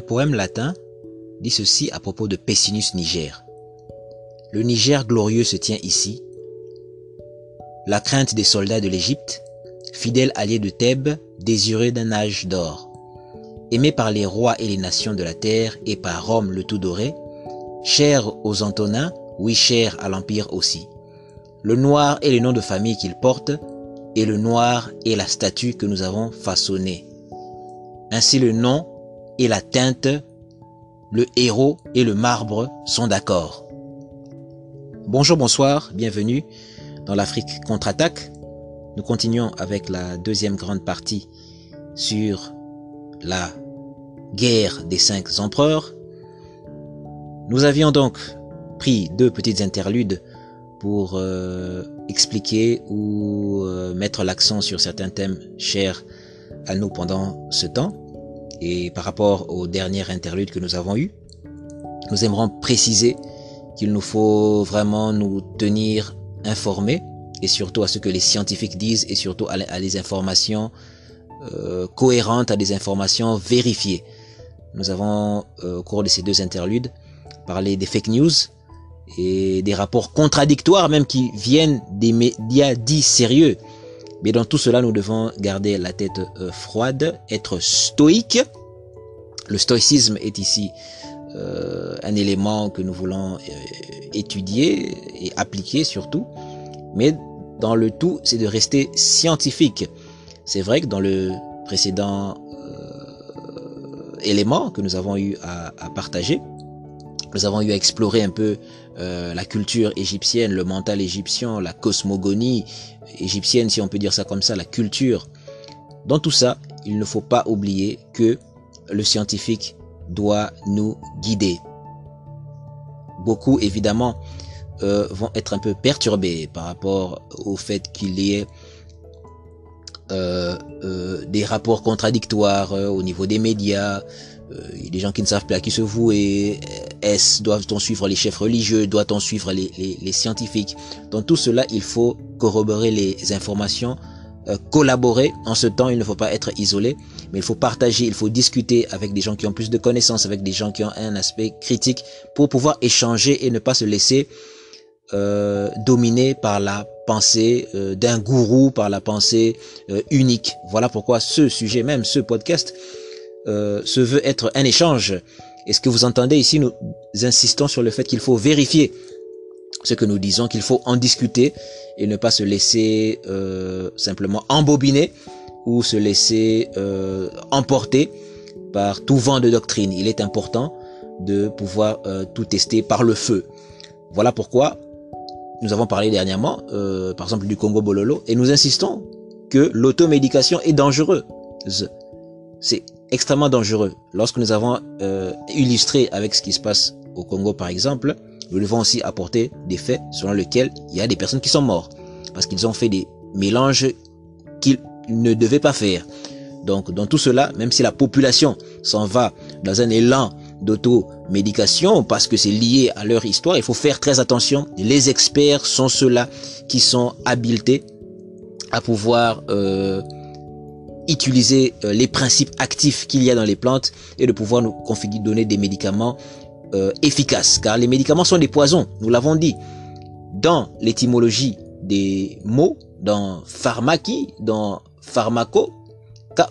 Poème latin dit ceci à propos de Pessinus Niger. Le Niger glorieux se tient ici. La crainte des soldats de l'Égypte, fidèle allié de Thèbes, désireux d'un âge d'or. Aimé par les rois et les nations de la terre et par Rome le tout doré, cher aux Antonins, oui cher à l'Empire aussi. Le noir est le nom de famille qu'il porte, et le noir est la statue que nous avons façonnée. Ainsi le nom et la teinte, le héros et le marbre sont d'accord. Bonjour, bonsoir, bienvenue dans l'Afrique contre-attaque. Nous continuons avec la deuxième grande partie sur la guerre des cinq empereurs. Nous avions donc pris deux petites interludes pour euh, expliquer ou euh, mettre l'accent sur certains thèmes chers à nous pendant ce temps. Et par rapport aux dernières interludes que nous avons eues, nous aimerons préciser qu'il nous faut vraiment nous tenir informés et surtout à ce que les scientifiques disent et surtout à, des informations euh, cohérentes, à des informations vérifiées. Nous avons au cours de ces deux interludes parlé des fake news, et des rapports contradictoires même qui viennent des médias dits sérieux. Mais dans tout cela, nous devons garder la tête euh, froide, être stoïque. Le stoïcisme est ici euh, un élément que nous voulons euh, étudier et appliquer surtout. Mais dans le tout, c'est de rester scientifique. C'est vrai que dans le précédent élément que nous avons eu à, à partager, nous avons eu à explorer un peu euh, la culture égyptienne, le mental égyptien, la cosmogonie égyptienne, si on peut dire ça comme ça, la culture. Dans tout ça, il ne faut pas oublier que le scientifique doit nous guider. Beaucoup, évidemment, euh, vont être un peu perturbés par rapport au fait qu'il y ait euh, des rapports contradictoires au niveau des médias, euh, des gens qui ne savent plus à qui se vouer. Est-ce doit-on suivre les chefs religieux Doit-on suivre les, les, les, scientifiques Dans tout cela, il faut corroborer les informations, euh, collaborer. En ce temps, il ne faut pas être isolé, mais il faut partager, il faut discuter avec des gens qui ont plus de connaissances, avec des gens qui ont un aspect critique pour pouvoir échanger et ne pas se laisser euh, dominer par la pensée euh, d'un gourou, par la pensée euh, unique. Voilà pourquoi ce sujet, même ce podcast, euh, se veut être un échange. Et ce que vous entendez ici, nous insistons sur le fait qu'il faut vérifier ce que nous disons, qu'il faut en discuter et ne pas se laisser euh, simplement embobiner ou se laisser euh, emporter par tout vent de doctrine. Il est important de pouvoir tout tester par le feu. Voilà pourquoi nous avons parlé dernièrement, par exemple, du Congo Bololo, et nous insistons que l'automédication est dangereuse. C'est extrêmement dangereux. Lorsque nous avons euh, illustré avec ce qui se passe au Congo par exemple, nous devons aussi apporter des faits selon lesquels il y a des personnes qui sont mortes parce qu'ils ont fait des mélanges qu'ils ne devaient pas faire. Donc dans tout cela, même si la population s'en va dans un élan d'automédication parce que c'est lié à leur histoire, il faut faire très attention. Les experts sont ceux-là qui sont habilités à pouvoir euh, utiliser euh, les principes actifs qu'il y a dans les plantes et de pouvoir nous donner des médicaments euh, efficaces. Car les médicaments sont des poisons, nous l'avons dit. Dans l'étymologie des mots, dans pharmaki, dans pharmaco,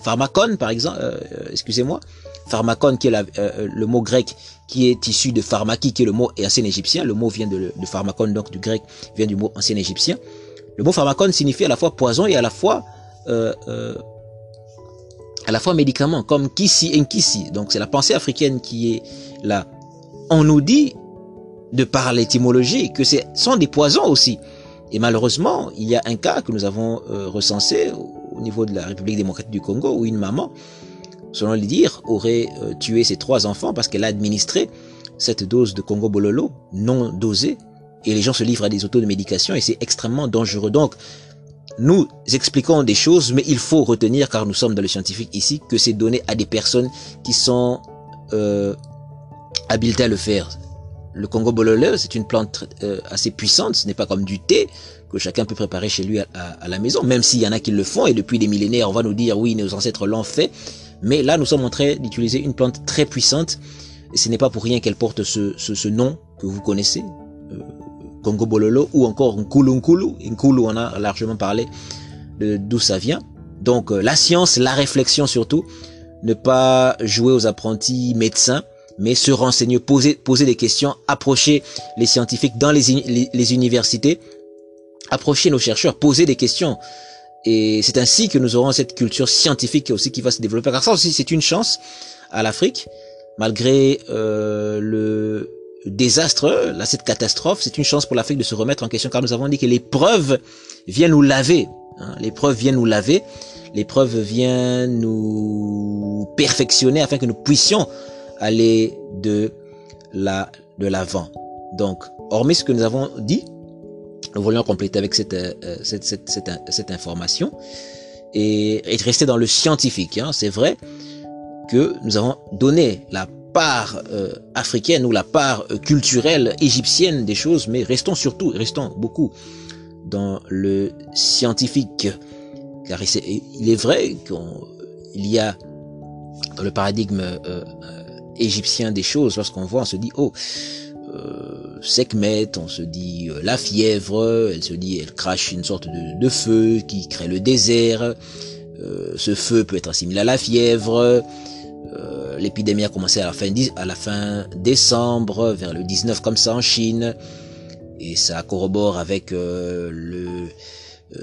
pharmacon par exemple, euh, excusez-moi, pharmacon qui est le mot grec qui est issu de pharmaki qui est le mot ancien égyptien, le mot vient de, de pharmacon donc du grec vient du mot ancien égyptien. Le mot pharmacon signifie à la fois poison et à la fois euh, à la fois médicaments comme Kisi Nkisi. Donc c'est la pensée africaine qui est là. On nous dit, de par l'étymologie, que ce sont des poisons aussi. Et malheureusement, il y a un cas que nous avons euh, recensé au niveau de la République démocratique du Congo où une maman, selon les dires, aurait euh, tué ses trois enfants parce qu'elle a administré cette dose de Congo Bololo non dosée et les gens se livrent à des autos de médication et c'est extrêmement dangereux. Donc, nous expliquons des choses, mais il faut retenir, car nous sommes dans le scientifique ici, que c'est donné à des personnes qui sont euh, habilitées à le faire. Le Congo bololeux, c'est une plante euh, assez puissante, ce n'est pas comme du thé que chacun peut préparer chez lui à, la maison, même s'il y en a qui le font, et depuis des millénaires, on va nous dire, oui, nos ancêtres l'ont fait, Mais là, nous sommes en train d'utiliser une plante très puissante. Et ce n'est pas pour rien qu'elle porte ce, ce, nom que vous connaissez. Congo Bololo ou encore Nkulu Nkulu. Nkulu, on a largement parlé d'où ça vient. Donc euh, la science, la réflexion surtout, ne pas jouer aux apprentis médecins, mais se renseigner, poser, poser des questions, approcher les scientifiques dans les, les, universités, approcher nos chercheurs, poser des questions. Et c'est ainsi que nous aurons cette culture scientifique aussi qui va se développer. Car ça aussi, c'est une chance à l'Afrique, malgré euh, le désastre, là, cette catastrophe, c'est une chance pour l'Afrique de se remettre en question, car nous avons dit que l'épreuve vient nous laver. Hein, l'épreuve vient nous laver, l'épreuve vient nous perfectionner afin que nous puissions aller de la de l'avant. Donc, hormis ce que nous avons dit, nous voulions compléter avec cette, euh, cette, cette, cette, information et, rester dans le scientifique. Hein. C'est vrai que nous avons donné la part euh, africaine ou la part euh, culturelle égyptienne des choses, mais restons surtout, restons beaucoup dans le scientifique. Car il est vrai qu'il y a dans le paradigme égyptien des choses, lorsqu'on voit, on se dit, oh, euh, Sekhmet, on se dit euh, la fièvre, elle se dit, elle crache une sorte de, de feu qui crée le désert. Euh, ce feu peut être assimilé à la fièvre. Euh, L'épidémie a commencé à la, fin, à la fin décembre, vers le 19 comme ça en Chine. Et ça corrobore avec euh, le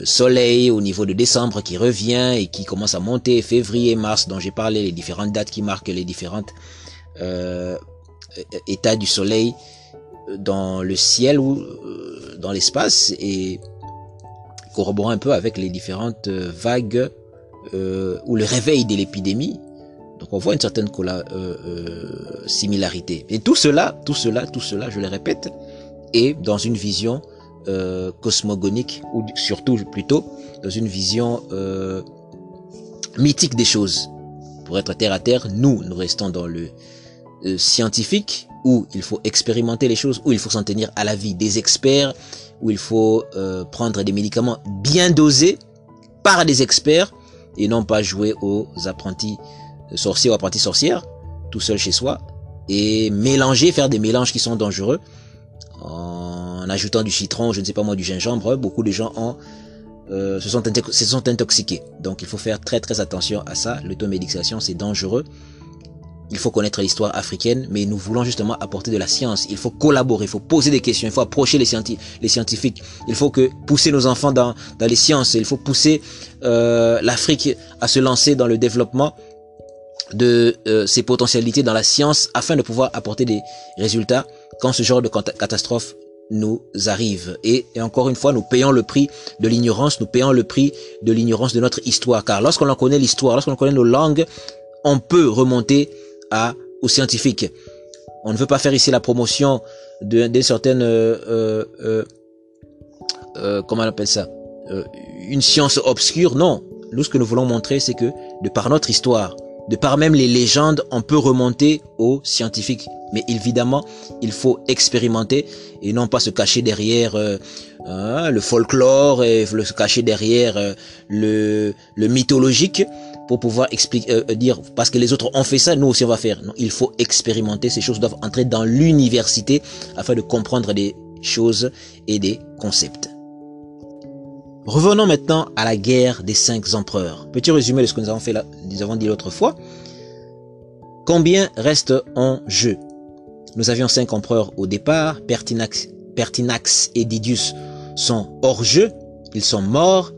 soleil au niveau de décembre qui revient et qui commence à monter février, mars, dont j'ai parlé, les différentes dates qui marquent les différentes euh, état du soleil dans le ciel ou euh, dans l'espace et corroborant un peu avec les différentes vagues euh, ou le réveil de l'épidémie. Donc on voit une certaine euh, euh, similarité. Et tout cela, tout cela, tout cela, je le répète, est dans une vision euh, cosmogonique ou surtout plutôt dans une vision mythique des choses. Pour être terre à terre, nous, nous restons dans le scientifique où il faut expérimenter les choses, où il faut s'en tenir à l'avis des experts, où il faut prendre des médicaments bien dosés par des experts et non pas jouer aux apprentis sorciers ou apprentis sorcières tout seul chez soi et mélanger, faire des mélanges qui sont dangereux en ajoutant du citron, je ne sais pas moi, du gingembre. Beaucoup de gens ont, euh, se, sont se sont intoxiqués. Donc il faut faire très très attention à ça. L'automédication c'est dangereux il faut connaître l'histoire africaine, mais nous voulons justement apporter de la science. Il faut collaborer, il faut poser des questions, il faut approcher les, scientifiques. Il faut que pousser nos enfants dans, les sciences. Il faut pousser euh, l'Afrique à se lancer dans le développement de euh, ses potentialités dans la science afin de pouvoir apporter des résultats quand ce genre de catastrophe nous arrive. Et, et, encore une fois, nous payons le prix de l'ignorance, nous payons le prix de l'ignorance de notre histoire. Car lorsqu'on connaît l'histoire, lorsqu'on connaît nos langues, on peut remonter à, aux scientifiques. On ne veut pas faire ici la promotion d'une certaine, euh, euh, euh, euh, comment on appelle ça, euh, une science obscure. Non, nous ce que nous voulons montrer, c'est que de par notre histoire, de par même les légendes, on peut remonter aux scientifiques. Mais évidemment, il faut expérimenter et non pas se cacher derrière hein, le folklore et se cacher derrière le, le mythologique pour pouvoir expliquer, euh, euh, dire parce que les autres ont fait ça, nous aussi on va faire. Non, il faut expérimenter. Ces choses doivent entrer dans l'université afin de comprendre des choses et des concepts. Revenons maintenant à la guerre des cinq empereurs. Petit résumé de ce que nous avons fait là, nous avons dit l'autre fois. Combien reste en jeu? Nous avions cinq empereurs au départ. Pertinax, Pertinax et Didius sont hors jeu. Ils sont morts.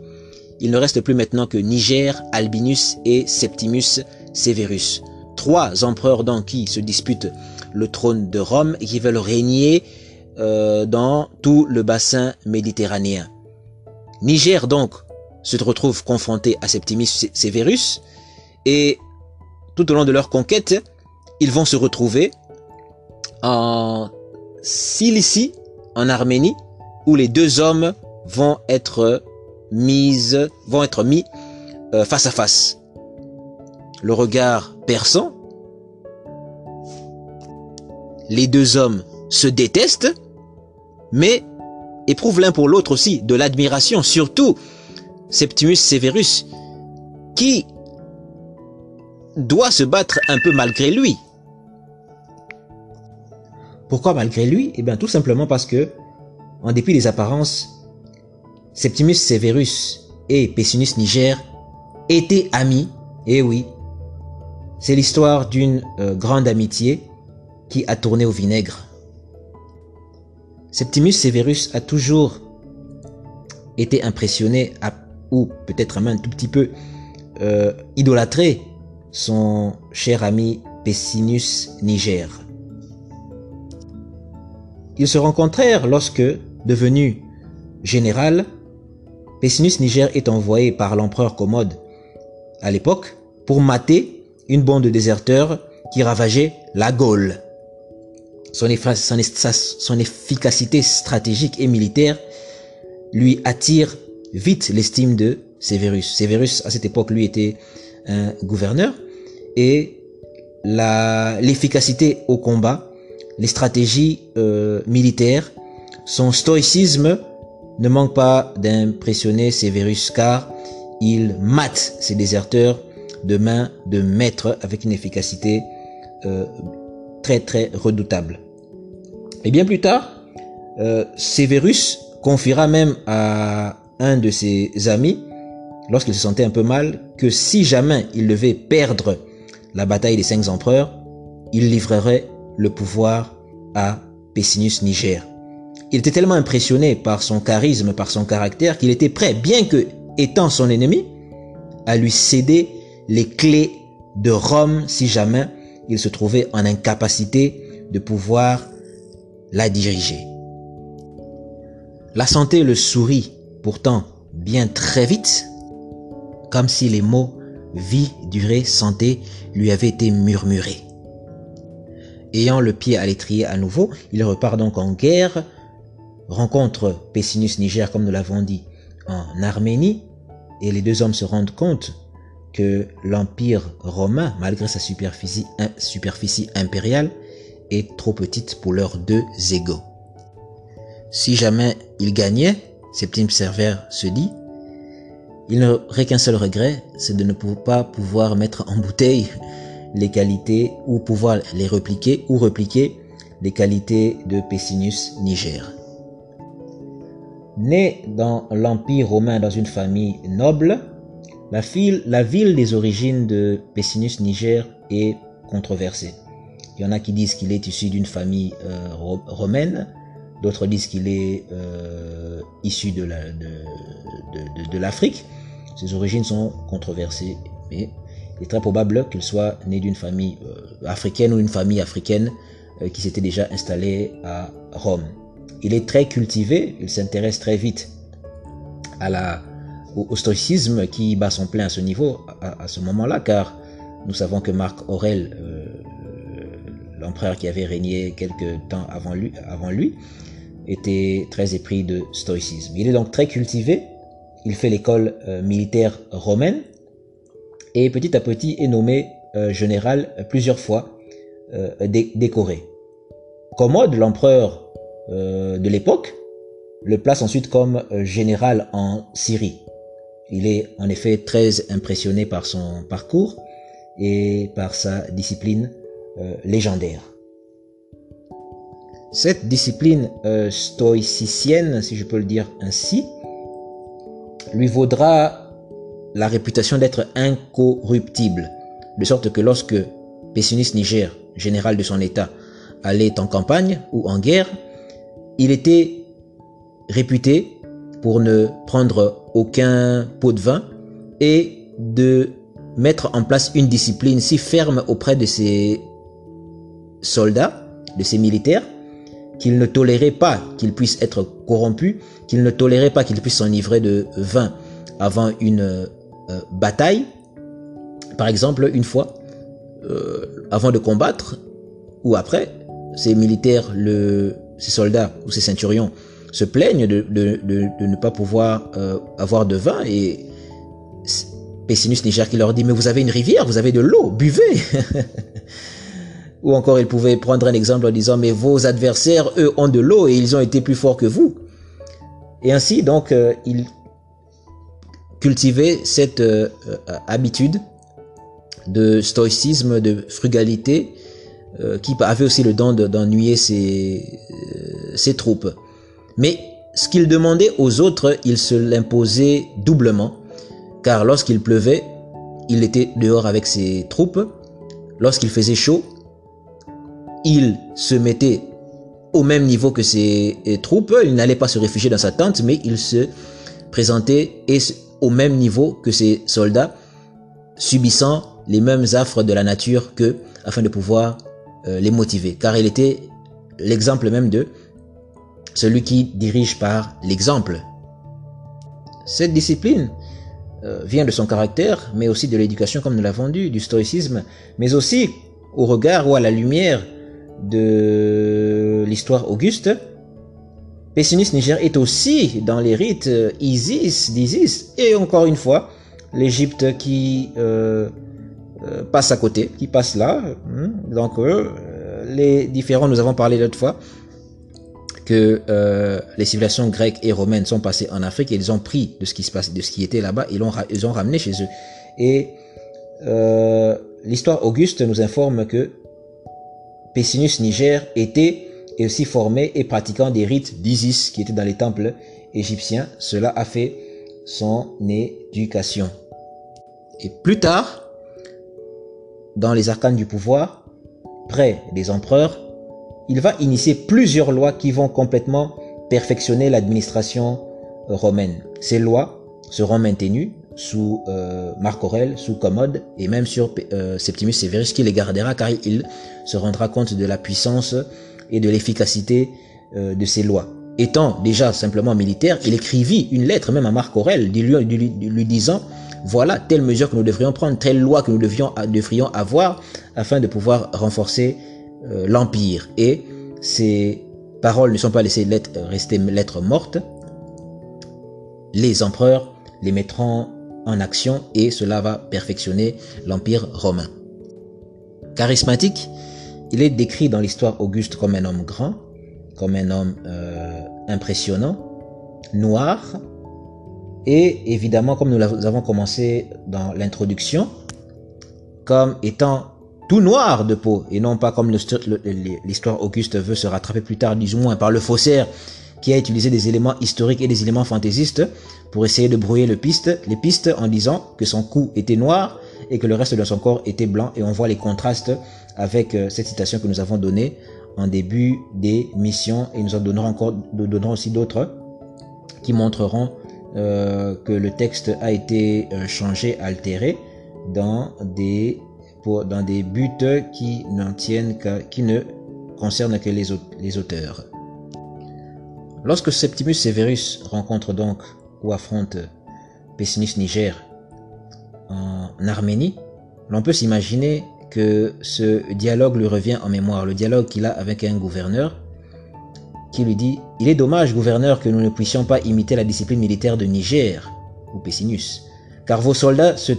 Il ne reste plus maintenant que Niger, Albinus et Septimus Severus. Trois empereurs donc qui se disputent le trône de Rome et qui veulent régner euh, dans tout le bassin méditerranéen. Niger donc se retrouve confronté à Septimus Severus et tout au long de leur conquête, ils vont se retrouver en Cilicie, en Arménie, où les deux hommes vont être mises, vont être mis euh, face à face. Le regard perçant. Les deux hommes se détestent, mais éprouvent l'un pour l'autre aussi de l'admiration, surtout Septimus Severus, qui doit se battre un peu malgré lui. Pourquoi malgré lui? Eh bien tout simplement parce que, en dépit des apparences, Septimus Severus et Pessinus Niger étaient amis, et eh oui, c'est l'histoire d'une euh, grande amitié qui a tourné au vinaigre. Septimus Severus a toujours été impressionné, ou peut-être même un tout petit peu euh, idolâtré, son cher ami Pessinus Niger. Ils se rencontrèrent lorsque, devenu général, Pessinus Niger est envoyé par l'empereur Commode à l'époque pour mater une bande de déserteurs qui ravageait la Gaule. Son, efficacité stratégique et militaire lui attire vite l'estime de Severus. Severus, à cette époque, lui était un gouverneur et l'efficacité au combat les stratégies euh, militaires, son stoïcisme ne manque pas d'impressionner Severus car il mate ses déserteurs de main de maître avec une efficacité euh, très très redoutable. Et bien plus tard, euh, Severus confiera même à un de ses amis, lorsqu'il se sentait un peu mal, que si jamais il devait perdre la bataille des cinq empereurs, il livrerait le pouvoir à Pessinus Niger. Il était tellement impressionné par son charisme, par son caractère, qu'il était prêt, bien que étant son ennemi, à lui céder les clés de Rome si jamais il se trouvait en incapacité de pouvoir la diriger. La santé le sourit pourtant bien très vite, comme si les mots vie, durée, santé lui avaient été murmurés. Ayant le pied à l'étrier à nouveau, il repart donc en guerre, rencontre Pessinus Niger, comme nous l'avons dit, en Arménie, et les deux hommes se rendent compte l'empire romain, malgré sa superficie, impériale, est trop petite pour leurs deux égaux. Si jamais il gagnait, Septime Server se dit, il n'aurait qu'un seul regret, c'est de ne pas pouvoir mettre en bouteille les qualités ou pouvoir les repliquer ou repliquer les qualités de Pessinus Niger. Né dans l'Empire romain dans une famille noble, la, ville des origines de Pessinus Niger est controversée. Il y en a qui disent qu'il est issu d'une famille euh, romaine, d'autres disent qu'il est euh, issu de l'Afrique. Ses origines sont controversées, mais il est très probable qu'il soit né d'une famille euh, africaine ou une famille africaine qui s'était déjà installée à Rome. Il est très cultivé, il s'intéresse très vite à la, au, stoïcisme qui bat son plein à ce niveau, à, ce moment-là, car nous savons que Marc Aurèle, euh, l'empereur qui avait régné quelques temps avant lui, était très épris de stoïcisme. Il est donc très cultivé, il fait l'école militaire romaine, et petit à petit est nommé euh, général plusieurs fois euh, décoré. Commode, l'empereur euh, de l'époque, le place ensuite comme général en Syrie. Il est en effet très impressionné par son parcours et par sa discipline légendaire. Cette discipline stoïcicienne, si je peux le dire ainsi, lui vaudra la réputation d'être incorruptible, de sorte que lorsque Pessinus Niger, général de son État, allait en campagne ou en guerre, il était réputé pour ne prendre aucun pot de vin et de mettre en place une discipline si ferme auprès de ses soldats, de ses militaires, qu'il ne tolérait pas qu'ils puissent être corrompus, qu'il ne tolérait pas qu'ils puissent s'enivrer de vin avant une euh, bataille, par exemple, une fois, euh, avant de combattre, ou après, ces militaires, ces soldats ou ces ceinturions se plaignent de, ne pas pouvoir euh, avoir de vin et Pessinus Niger qui leur dit mais vous avez une rivière, vous avez de l'eau, buvez. ou encore il pouvait prendre un exemple en disant mais vos adversaires eux ont de l'eau et ils ont été plus forts que vous. Et ainsi donc il cultiver cette euh, euh, habitude de stoïcisme, de frugalité, euh, qui avait aussi le don d'ennuyer euh, ses troupes. Mais ce qu'il demandait aux autres, il se l'imposait doublement, car lorsqu'il pleuvait, il était dehors avec ses troupes. Lorsqu'il faisait chaud, il se mettait au même niveau que ses euh, troupes. Il n'allait pas se réfugier dans sa tente, mais il se présentait au même niveau que ses soldats, subissant les mêmes affres de la nature que afin de pouvoir euh, les motiver. Car il était l'exemple même de celui qui dirige par l'exemple. Cette discipline euh, vient de son caractère, mais aussi de l'éducation comme nous l'avons dit, du stoïcisme, mais aussi au regard ou à la lumière de l'histoire auguste, Pessinus Niger est aussi dans les rites Isis, d'Isis, et encore une fois, l'Égypte qui euh, euh, passe à côté, qui passe là. Hein. Donc, euh, les différents, nous avons parlé l'autre fois, que les civilisations grecques et romaines sont passées en Afrique et ils ont pris de ce qui se passe, de ce qui était là-bas, ils l'ont, ils ont ramené chez eux. Et l'histoire auguste nous informe que Pessinus Niger était aussi formé et pratiquant des rites d'Isis qui étaient dans les temples égyptiens. Cela a fait son éducation. Et plus tard, dans les arcanes du pouvoir, près des empereurs, il va initier plusieurs lois qui vont complètement perfectionner l'administration romaine. Ces lois seront maintenues sous euh, Marc Aurèle, sous Commode et même sur euh, Septimus Severus qui les gardera car il se rendra compte de la puissance et de l'efficacité euh, de ces lois. Étant déjà simplement militaire, il écrivit une lettre même à Marc Aurèle lui, lui, disant voilà telle mesure que nous devrions prendre, telle loi que nous devrions avoir afin de pouvoir renforcer euh, l'empire. Et ces paroles ne sont pas laissées lettres, rester lettres mortes. Les empereurs les mettront en action et cela va perfectionner l'empire romain. Charismatique, il est décrit dans l'histoire Auguste comme un homme grand, comme un homme euh, impressionnant, noir, et évidemment, comme nous avons commencé dans l'introduction, comme étant tout noir de peau, et non pas comme l'histoire Auguste veut se rattraper plus tard, du moins par le faussaire qui a utilisé des éléments historiques et des éléments fantaisistes pour essayer de brouiller les pistes en disant que son cou était noir et que le reste de son corps était blanc. Et on voit les contrastes avec euh, cette citation que nous avons donnée en début des missions. Et nous en donnerons encore nous donnerons aussi d'autres qui montreront euh, que le texte a été euh, changé, altéré dans des dans des buts qui ne concernent que les, auteurs. Lorsque Septimus Severus rencontre donc ou affronte Pessinus Niger en Arménie, l'on peut s'imaginer que ce dialogue lui revient en mémoire, le dialogue qu'il a avec un gouverneur qui lui dit Il est dommage, gouverneur, que nous ne puissions pas imiter la discipline militaire de Niger ou Pessinus, car vos soldats se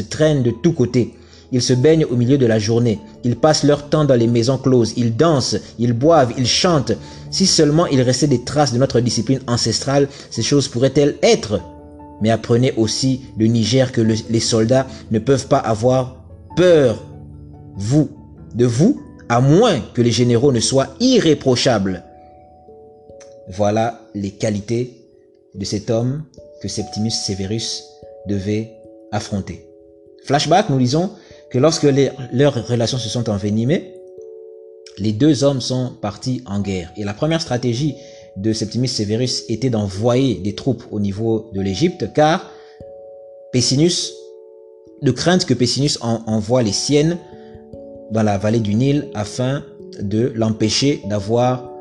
traînent de tous côtés. Ils se baignent au milieu de la journée. Ils passent leur temps dans les maisons closes. Ils dansent, ils boivent, ils chantent. Si seulement il restait des traces de notre discipline ancestrale, ces choses pourraient-elles être? Mais apprenez aussi de Niger que les soldats ne peuvent pas avoir peur, vous, de vous, à moins que les généraux ne soient irréprochables. Voilà les qualités de cet homme que Septimus Severus devait affronter. Flashback, nous lisons que lorsque leurs relations se sont envenimées, les deux hommes sont partis en guerre. Et la première stratégie de Septimus Severus était d'envoyer des troupes au niveau de l'Égypte, car Pessinus, de crainte que Pessinus envoie les siennes dans la vallée du Nil afin de l'empêcher d'avoir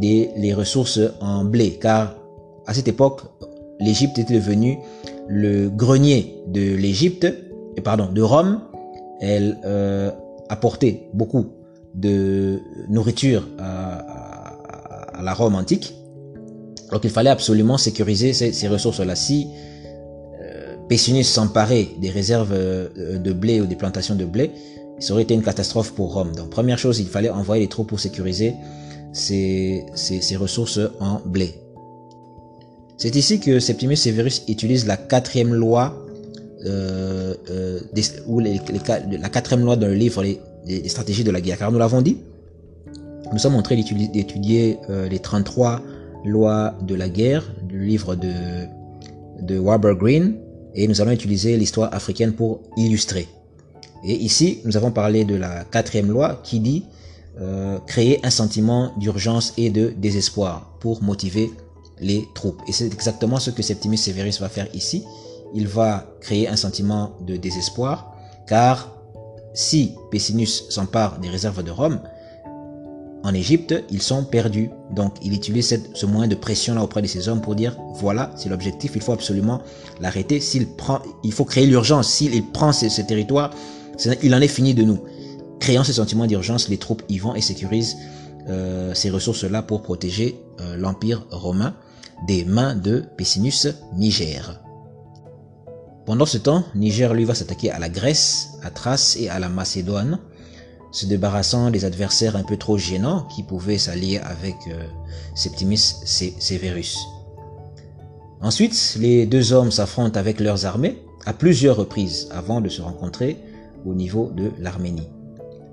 les ressources en blé, car à cette époque, l'Égypte était devenue le grenier de l'Égypte, pardon, de Rome. Elle euh, apportait beaucoup de nourriture à, la Rome antique. Donc il fallait absolument sécuriser ces, ces ressources-là. Si euh, Pessinus s'emparait des réserves euh, de blé ou des plantations de blé, ça aurait été une catastrophe pour Rome. Donc première chose, il fallait envoyer les troupes pour sécuriser ces, ces, ressources en blé. C'est ici que Septimus Severus utilise la quatrième loi euh, euh, la quatrième loi dans le livre les, stratégies de la guerre. Car nous l'avons dit, nous sommes en train d'étudier euh, les 33 lois de la guerre, du livre de, de Warburg Green, et nous allons utiliser l'histoire africaine pour illustrer. Et ici, nous avons parlé de la quatrième loi qui dit créer un sentiment d'urgence et de désespoir pour motiver les troupes. Et c'est exactement ce que Septimus Severus va faire ici. Il va créer un sentiment de désespoir, car si Pessinus s'empare des réserves de Rome, en Égypte, ils sont perdus. Donc, il utilise ce moyen de pression là auprès de ses hommes pour dire voilà, c'est l'objectif, il faut absolument l'arrêter. S'il prend, il faut créer l'urgence. S'il prend ce, ce territoire, il en est fini de nous. Créant ce sentiment d'urgence, les troupes y vont et sécurisent euh, ces ressources-là pour protéger euh, l'Empire romain des mains de Pessinus Niger. Pendant ce temps, Niger lui va s'attaquer à la Grèce, à Thrace et à la Macédoine, se débarrassant des adversaires un peu trop gênants qui pouvaient s'allier avec euh, Septimus Severus. Ensuite, les deux hommes s'affrontent avec leurs armées à plusieurs reprises avant de se rencontrer au niveau de l'Arménie.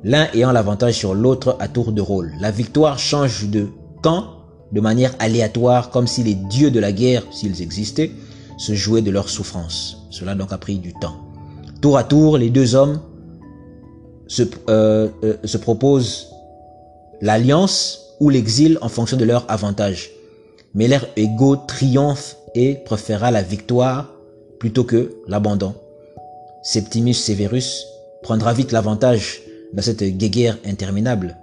L'un ayant l'avantage sur l'autre à tour de rôle. La victoire change de camp de manière aléatoire comme si les dieux de la guerre, s'ils existaient, se jouaient de leur souffrance. Cela donc a pris du temps. Tour à tour, les deux hommes se, euh, euh, se proposent l'alliance ou l'exil en fonction de leur avantage. Mais leur ego triomphe et préféra la victoire plutôt que l'abandon. Septimus Severus prendra vite l'avantage dans cette guéguerre interminable.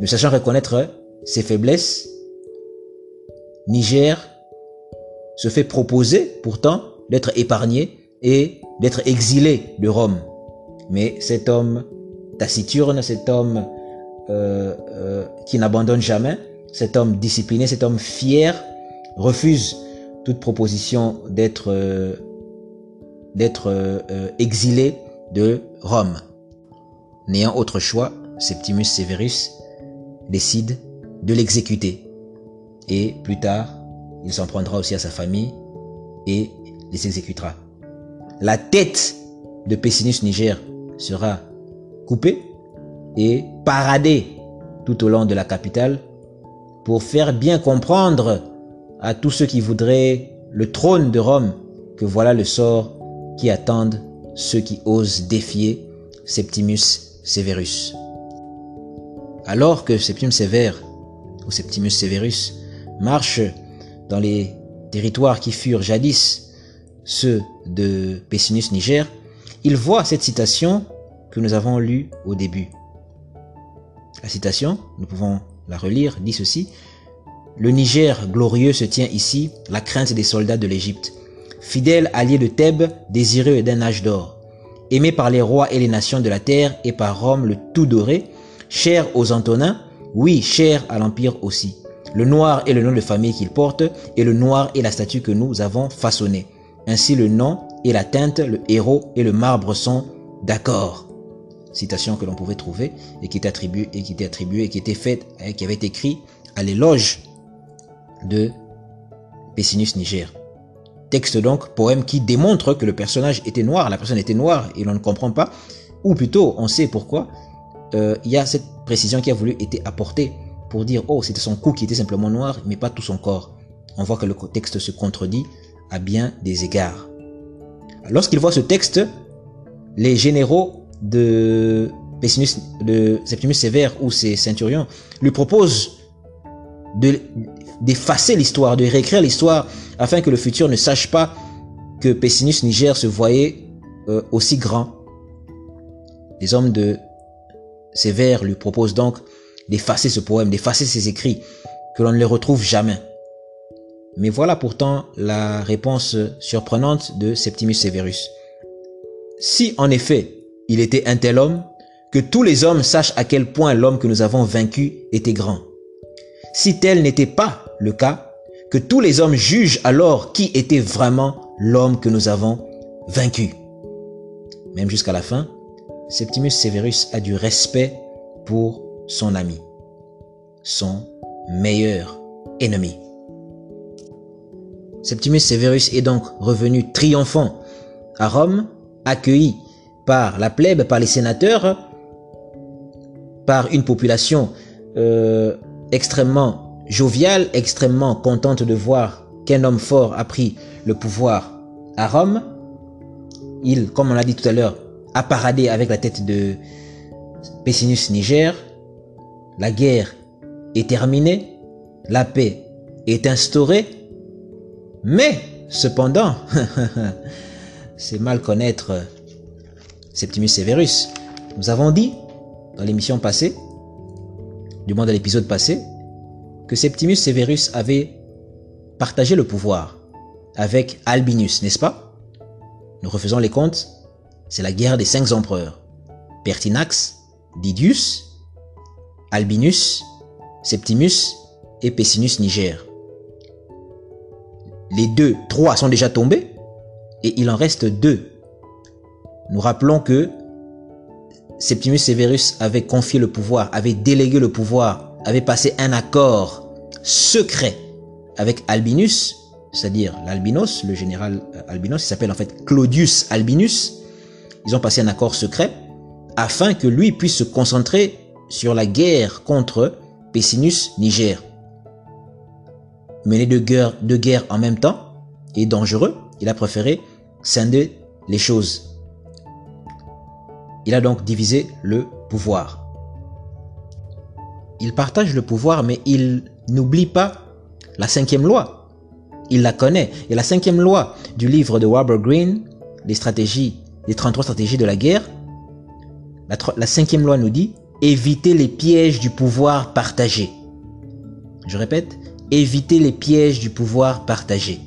Ne sachant reconnaître ses faiblesses, Niger se fait proposer pourtant d'être épargné et d'être exilé de Rome. Mais cet homme taciturne, cet homme euh, euh, qui n'abandonne jamais, cet homme discipliné, cet homme fier, refuse toute proposition d'être euh, d'être exilé de Rome. N'ayant autre choix, Septimus Severus décide de l'exécuter. Et plus tard, il s'en prendra aussi à sa famille et les exécutera. La tête de Pessinus Niger sera coupée et paradée tout au long de la capitale pour faire bien comprendre à tous ceux qui voudraient le trône de Rome que voilà le sort qui attendent ceux qui osent défier Septimus Severus. Alors que Septimus Sever ou Septimus Severus marche dans les territoires qui furent jadis ceux de Pessinus Niger, il voit cette citation que nous avons lue au début. La citation, nous pouvons la relire, dit ceci. Le Niger glorieux se tient ici, la crainte des soldats de l'Égypte. Fidèle allié de Thèbes, désireux d'un âge d'or. Aimé par les rois et les nations de la terre et par Rome le tout doré, cher aux Antonins, oui, cher à l'Empire aussi. Le noir est le nom de famille qu'il porte, et le noir est la statue que nous avons façonnée. Ainsi le nom et la teinte, le héros et le marbre sont d'accord. Citation que l'on pouvait trouver et qui était attribuée et qui était attribuée et qui était faite, et qui avait été écrit à l'éloge de Pessinus Niger. Texte donc, poème qui démontre que le personnage était noir, la personne était noire et l'on ne comprend pas, ou plutôt on sait pourquoi. Euh, il y a cette précision qui a voulu être apportée pour dire oh c'était son cou qui était simplement noir mais pas tout son corps. On voit que le texte se contredit à bien des égards. Lorsqu'il voit ce texte, les généraux de Pessinus, de Septimus Sévère ou ses centurions lui proposent de d'effacer l'histoire, de réécrire l'histoire afin que le futur ne sache pas que Pessinus Niger se voyait euh, aussi grand. Les hommes de Sévère lui proposent donc d'effacer ce poème, d'effacer ses écrits, que l'on ne les retrouve jamais. Mais voilà pourtant la réponse surprenante de Septimus Severus. Si en effet il était un tel homme, que tous les hommes sachent à quel point l'homme que nous avons vaincu était grand. Si tel n'était pas le cas, que tous les hommes jugent alors qui était vraiment l'homme que nous avons vaincu. Même jusqu'à la fin, Septimus Severus a du respect pour son ami, son meilleur ennemi. Septimus Severus est donc revenu triomphant à Rome, accueilli par la plèbe, par les sénateurs, par une population euh, extrêmement joviale, extrêmement contente de voir qu'un homme fort a pris le pouvoir à Rome. Il, comme on l'a dit tout à l'heure, a paradé avec la tête de Pessinus Niger. La guerre est terminée, la paix est instaurée, mais cependant, c'est mal connaître Septimus Severus. Nous avons dit dans l'émission passée, du moins dans l'épisode passé, que Septimus Severus avait partagé le pouvoir avec Albinus, n'est-ce pas? Nous refaisons les comptes. C'est la guerre des cinq empereurs. Pertinax, Didius, Albinus, Septimus et Pessinus Niger. Les deux, trois sont déjà tombés et il en reste deux. Nous rappelons que Septimus Severus avait confié le pouvoir, avait délégué le pouvoir, avait passé un accord secret avec Albinus, c'est-à-dire l'Albinos, le général euh, Albinos, il s'appelle en fait Claudius Albinus. Ils ont passé un accord secret afin que lui puisse se concentrer sur la guerre contre Pessinus Niger. Mener deux guerres, en même temps est dangereux. Il a préféré scinder les choses. Il a donc divisé le pouvoir. Il partage le pouvoir, mais il n'oublie pas la cinquième loi. Il la connaît. Et la cinquième loi du livre de Warburg Green, les stratégies, les 33 stratégies de la guerre, la cinquième loi nous dit éviter les pièges du pouvoir partagé. Je répète, éviter les pièges du pouvoir partagé.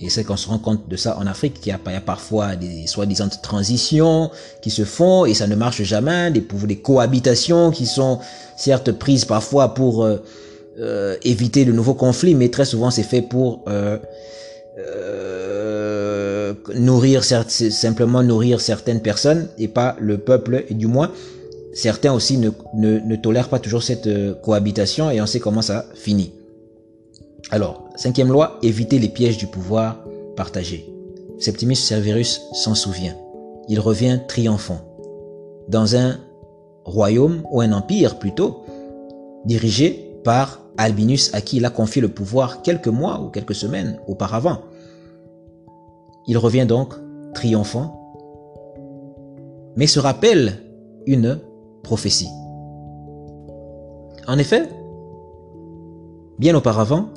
Et c'est qu'on se rend compte de ça en Afrique, qu'il y, a parfois des soi-disant transitions qui se font et ça ne marche jamais, des, cohabitations qui sont certes prises parfois pour euh, euh, éviter de nouveaux conflits, mais très souvent c'est fait pour euh, euh, nourrir simplement nourrir certaines personnes et pas le peuple, du moins certains aussi ne, tolèrent pas toujours cette euh, cohabitation et on sait comment ça finit. Alors, cinquième loi, éviter les pièges du pouvoir partagé. Septimus Severus s'en souvient. Il revient triomphant. Dans un royaume, ou un empire plutôt, dirigé par Albinus à qui il a confié le pouvoir quelques mois ou quelques semaines auparavant. Il revient donc triomphant, mais se rappelle une prophétie. En effet, bien auparavant,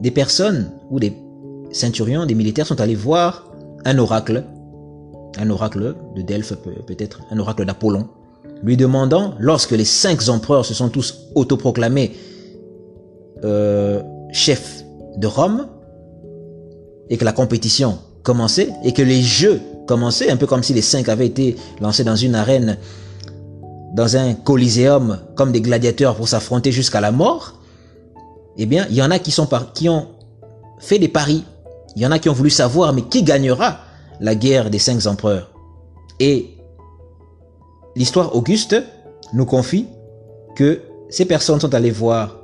des personnes ou des ceinturions, des militaires sont allés voir un oracle, un oracle de Delphes peut-être, un oracle d'Apollon, lui demandant, lorsque les cinq empereurs se sont tous autoproclamés euh, chefs de Rome, et que la compétition commençait, et que les jeux commençaient, un peu comme si les cinq avaient été lancés dans une arène, dans un coliséum, comme des gladiateurs pour s'affronter jusqu'à la mort, eh bien, il y en a qui, sont qui ont fait des paris. Il y en a qui ont voulu savoir, mais qui gagnera la guerre des cinq empereurs? Et l'histoire Auguste nous confie que ces personnes sont allées voir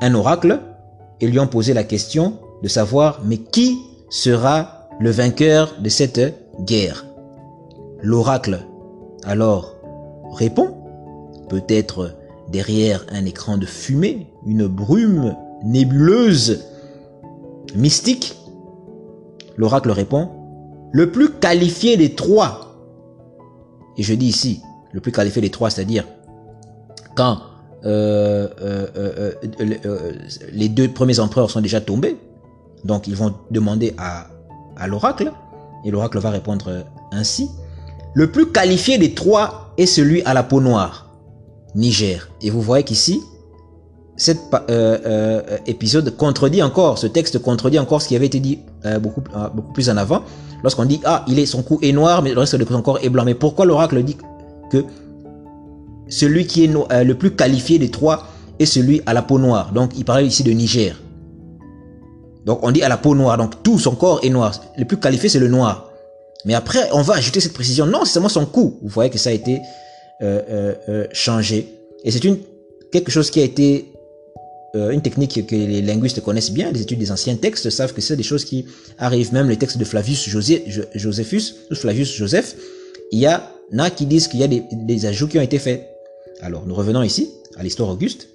un oracle et lui ont posé la question de savoir, mais qui sera le vainqueur de cette guerre? L'oracle alors répond, peut-être derrière un écran de fumée, une brume nébuleuse, mystique L'oracle répond, le plus qualifié des trois. Et je dis ici, le plus qualifié des trois, c'est-à-dire quand euh, euh, euh, les deux premiers empereurs sont déjà tombés, donc ils vont demander à, à l'oracle, et l'oracle va répondre ainsi. Le plus qualifié des trois est celui à la peau noire, Niger. Et vous voyez qu'ici, cet euh, euh, épisode contredit encore, ce texte contredit encore ce qui avait été dit euh, beaucoup, plus en avant, lorsqu'on dit, ah, il est, son cou est noir, mais le reste de son corps est blanc. Mais pourquoi l'oracle dit que celui qui est le plus qualifié des trois est celui à la peau noire? Donc, il parle ici de Niger. Donc, on dit à la peau noire, donc tout son corps est noir. Le plus qualifié, c'est le noir. Mais après, on va ajouter cette précision. Non, c'est seulement son cou. Vous voyez que ça a été changé. Et c'est une quelque chose qui a été euh, une technique que les linguistes connaissent bien, les études des anciens textes savent que c'est des choses qui arrivent. Même les textes de Flavius Josephus, Flavius Joseph, il y a, a qui disent qu'il y a des, des ajouts qui ont été faits. Alors, nous revenons ici à l'histoire Auguste.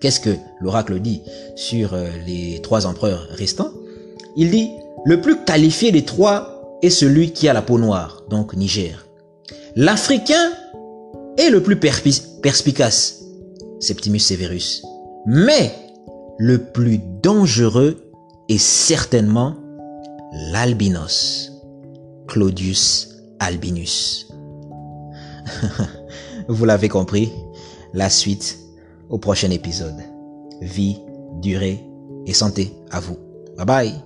Qu'est-ce que l'oracle dit sur euh, les trois empereurs restants? Il dit, le plus qualifié des trois est celui qui a la peau noire, donc Niger. L'Africain est le plus perspicace, Septimus Severus. Mais le plus dangereux est certainement l'albinos, Claudius Albinus. Vous l'avez compris, la suite au prochain épisode. Vie, durée et santé à vous. Bye bye.